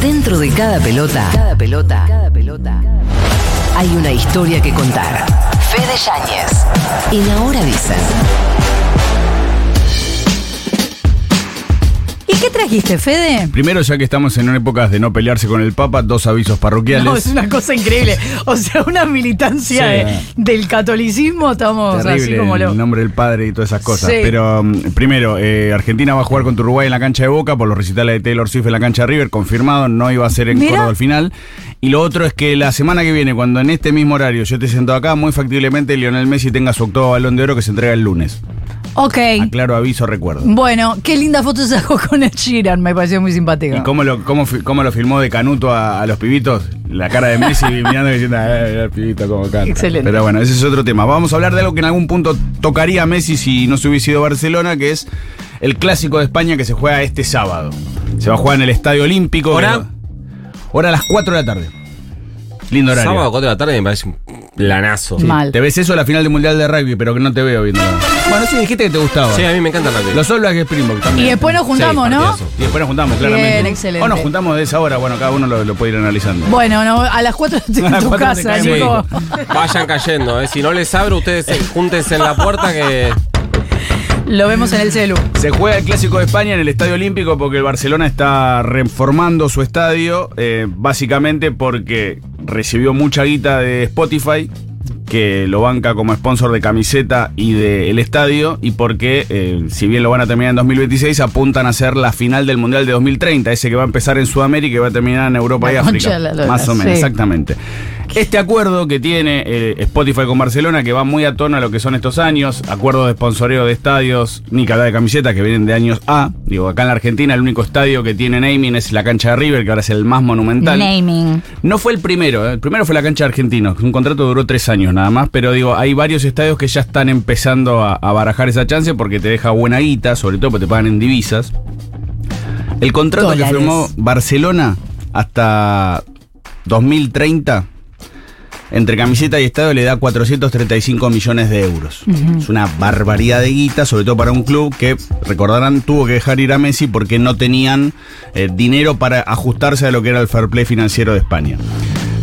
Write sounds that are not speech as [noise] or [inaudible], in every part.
Dentro de cada pelota, cada pelota, cada pelota, hay una historia que contar. Fede Yáñez. En Ahora Dicen. Trajiste, Fede? Primero, ya que estamos en épocas de no pelearse con el Papa, dos avisos parroquiales. No, es una cosa increíble. O sea, una militancia Sí. de- del catolicismo, estamos así Terrible como lo. el nombre del padre y todas esas cosas. Sí. Pero um, primero, eh, Argentina va a jugar contra Uruguay en la cancha de Boca por los recitales de Taylor Swift en la cancha de River, confirmado, no iba a ser en. Córdoba al final. Y lo otro es que la semana que viene, cuando en este mismo horario yo esté sentado acá, muy factiblemente Lionel Messi tenga su octavo balón de oro que se entrega el lunes. Ok. Aclaro, aviso, recuerdo. Bueno, qué linda foto sacó con el Sheeran, me pareció muy simpática. ¿Y cómo lo, cómo, cómo lo filmó de Canuto a, a los pibitos? La cara de Messi [laughs] mirando y diciendo, "Eh, mira el pibito cómo canta. Excelente. Pero bueno, ese es otro tema. Vamos a hablar de algo que en algún punto tocaría a Messi si no se hubiese ido a Barcelona, que es el clásico de España que se juega este sábado. Se va a jugar en el Estadio Olímpico. ¿Hora? Hora a las 4 de la tarde. Lindo horario. Sábado 4 de la tarde me parece un planazo. Sí. Mal. Te ves eso a la final del Mundial de Rugby, pero que no te veo viendo. Bueno, sí, dijiste que te gustaba. Sí, a mí me encanta el rugby. Los All Blacks de Springbok también. Y después nos juntamos, Sí, ¿no? partidazo. Y después nos juntamos, claramente. Bien, excelente. O nos juntamos de esa hora, bueno, cada uno lo, lo puede ir analizando. Bueno, no, a las 4 [laughs] estoy A en las tu cuatro te casa, caemos. Nico. Vayan cayendo, ¿eh? Si no les abro, ustedes se- júntense en la puerta que. Lo vemos en el celu. Se juega el Clásico de España en el Estadio Olímpico porque el Barcelona está reformando su estadio, eh, básicamente porque recibió mucha guita de Spotify, que lo banca como sponsor de camiseta y del estadio, y porque, eh, si bien lo van a terminar en 2026, apuntan a hacer la final del Mundial de 2030, ese que va a empezar en Sudamérica y va a terminar en Europa La y África. de Más o menos, sí. exactamente. Este acuerdo que tiene eh, Spotify con Barcelona, que va muy a tono a lo que son estos años, acuerdo de sponsoreo de estadios, ni cada de camiseta, que vienen de años A. Digo, acá en la Argentina el único estadio que tiene naming es la cancha de River, que ahora es el más monumental. Naming. No fue el primero, ¿eh? el primero fue la cancha de Argentinos, un contrato duró tres años nada más, pero digo, hay varios estadios que ya están empezando a, a barajar esa chance porque te deja buena guita, sobre todo porque te pagan en divisas. El contrato Dólares. que firmó Barcelona hasta 2030, entre camiseta y estadio, le da 435 millones de euros. Es una barbaridad de guita, sobre todo para un club que, recordarán, tuvo que dejar ir a Messi porque no tenían eh, dinero para ajustarse a lo que era el fair play financiero de España.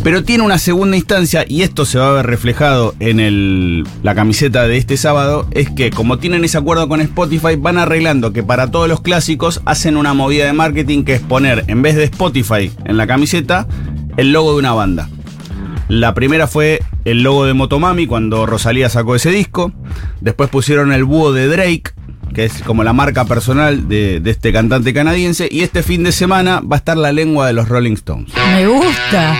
Pero tiene una segunda instancia, y esto se va a ver reflejado en el- la camiseta de este sábado, es que como tienen ese acuerdo con Spotify, van arreglando que para todos los clásicos hacen una movida de marketing que es poner, en vez de Spotify en la camiseta, el logo de una banda. La primera fue el logo de Motomami cuando Rosalía sacó ese disco. Después pusieron el búho de Drake, que es como la marca personal de, de este cantante canadiense. Y este fin de semana va a estar la lengua de los Rolling Stones. Me gusta.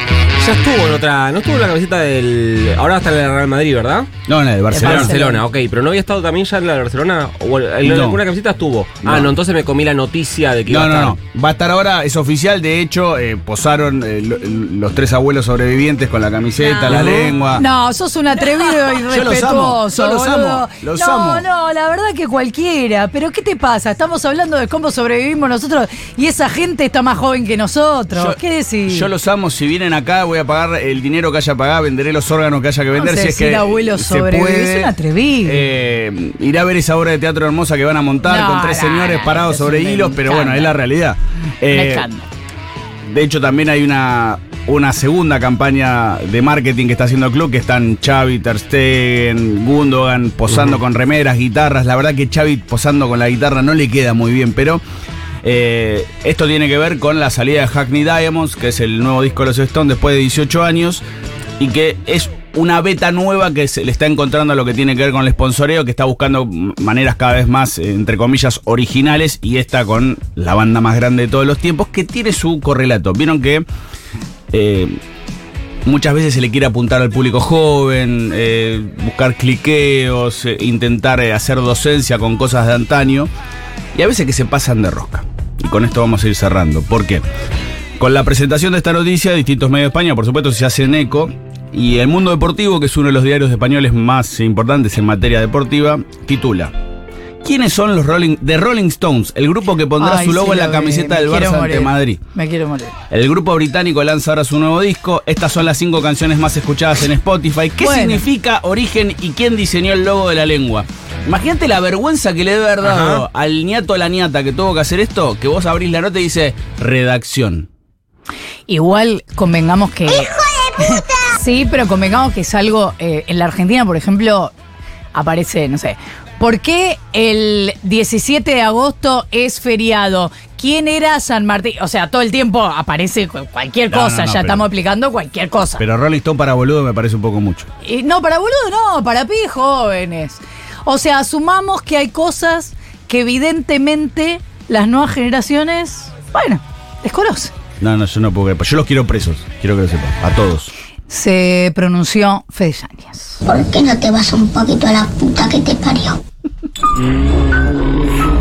Ya estuvo en otra. No estuvo en la camiseta del. Ahora va a estar en el Real Madrid, ¿verdad? No, no, de Barcelona. Barcelona. Barcelona, ok. Pero no había estado también ya en la de Barcelona. O en No. alguna camiseta estuvo. Ah, No. no, entonces me comí la noticia de que iba No, a no, estar. no. Va a estar ahora, es oficial. De hecho, eh, posaron eh, lo- los tres abuelos sobrevivientes con la camiseta, la lengua. No, sos un atrevido y [laughs] Yo los amo, respetuoso. yo los amo, los no, amo. no, la verdad que cualquiera. Pero ¿qué te pasa? Estamos hablando de cómo sobrevivimos nosotros y esa gente está más joven que nosotros. Yo- ¿Qué decís? Yo los amo. Si vienen acá, voy a pagar el dinero que haya pagado, venderé los órganos que haya que vender. sé si es que abuelo se sobrevive, puede. es un atrevido. Eh, iré a ver esa obra de teatro hermosa que van a montar No, con tres no, señores no, parados sobre hilos, pero bueno, es la realidad. Eh, de hecho, también hay una, una segunda campaña de marketing que está haciendo el club, que están Xavi, Ter Stegen, Gundogan posando con remeras, guitarras. La verdad que Xavi posando con la guitarra no le queda muy bien, pero eh, esto tiene que ver con la salida de Hackney Diamonds, que es el nuevo disco de los Stones después de 18 años, y que es una beta nueva que se le está encontrando a lo que tiene que ver con el sponsoreo, que está buscando maneras cada vez más, eh, entre comillas, originales, y esta con la banda más grande de todos los tiempos, que tiene su correlato. Vieron que eh, muchas veces se le quiere apuntar al público joven, buscar cliqueos, intentar hacer docencia con cosas de antaño, y a veces que se pasan de rosca. Y con esto vamos a ir cerrando. ¿Por qué? Con la presentación de esta noticia, distintos medios de España, por supuesto, se hacen eco. Y el Mundo Deportivo, que es uno de los diarios españoles más importantes en materia deportiva, titula. ¿Quiénes son los Rolling, The Rolling Stones? El grupo que pondrá Ay, su logo sí en la camiseta del Barça ante morir. Madrid. Me quiero morir. El grupo británico lanza ahora su nuevo disco. Estas son las cinco canciones más escuchadas en Spotify. ¿Qué Bueno. significa origen y quién diseñó el logo de la lengua? Imagínate la vergüenza que le debe haber dado Ajá. al niato o la niata que tuvo que hacer esto, que vos abrís la nota y dice redacción. igual convengamos que. [laughs] sí, pero convengamos que es algo. eh, en la Argentina, por ejemplo, aparece, no sé. ¿Por qué el 17 de agosto es feriado? ¿Quién era San Martín? O sea, todo el tiempo aparece cu- cualquier No, cosa, no, no, ya pero- estamos explicando cualquier cosa. Pero Rolling Stone para boludo me parece un poco mucho. Y no, para boludo no, para pibes jóvenes. O sea, asumamos que hay cosas que evidentemente las nuevas generaciones, bueno, desconocen. No, no, yo no puedo creer. Yo los quiero presos, quiero que lo sepan. A todos. Se pronunció Fede Yáñez. ¿Por qué no te vas un poquito a la puta que te parió? [laughs]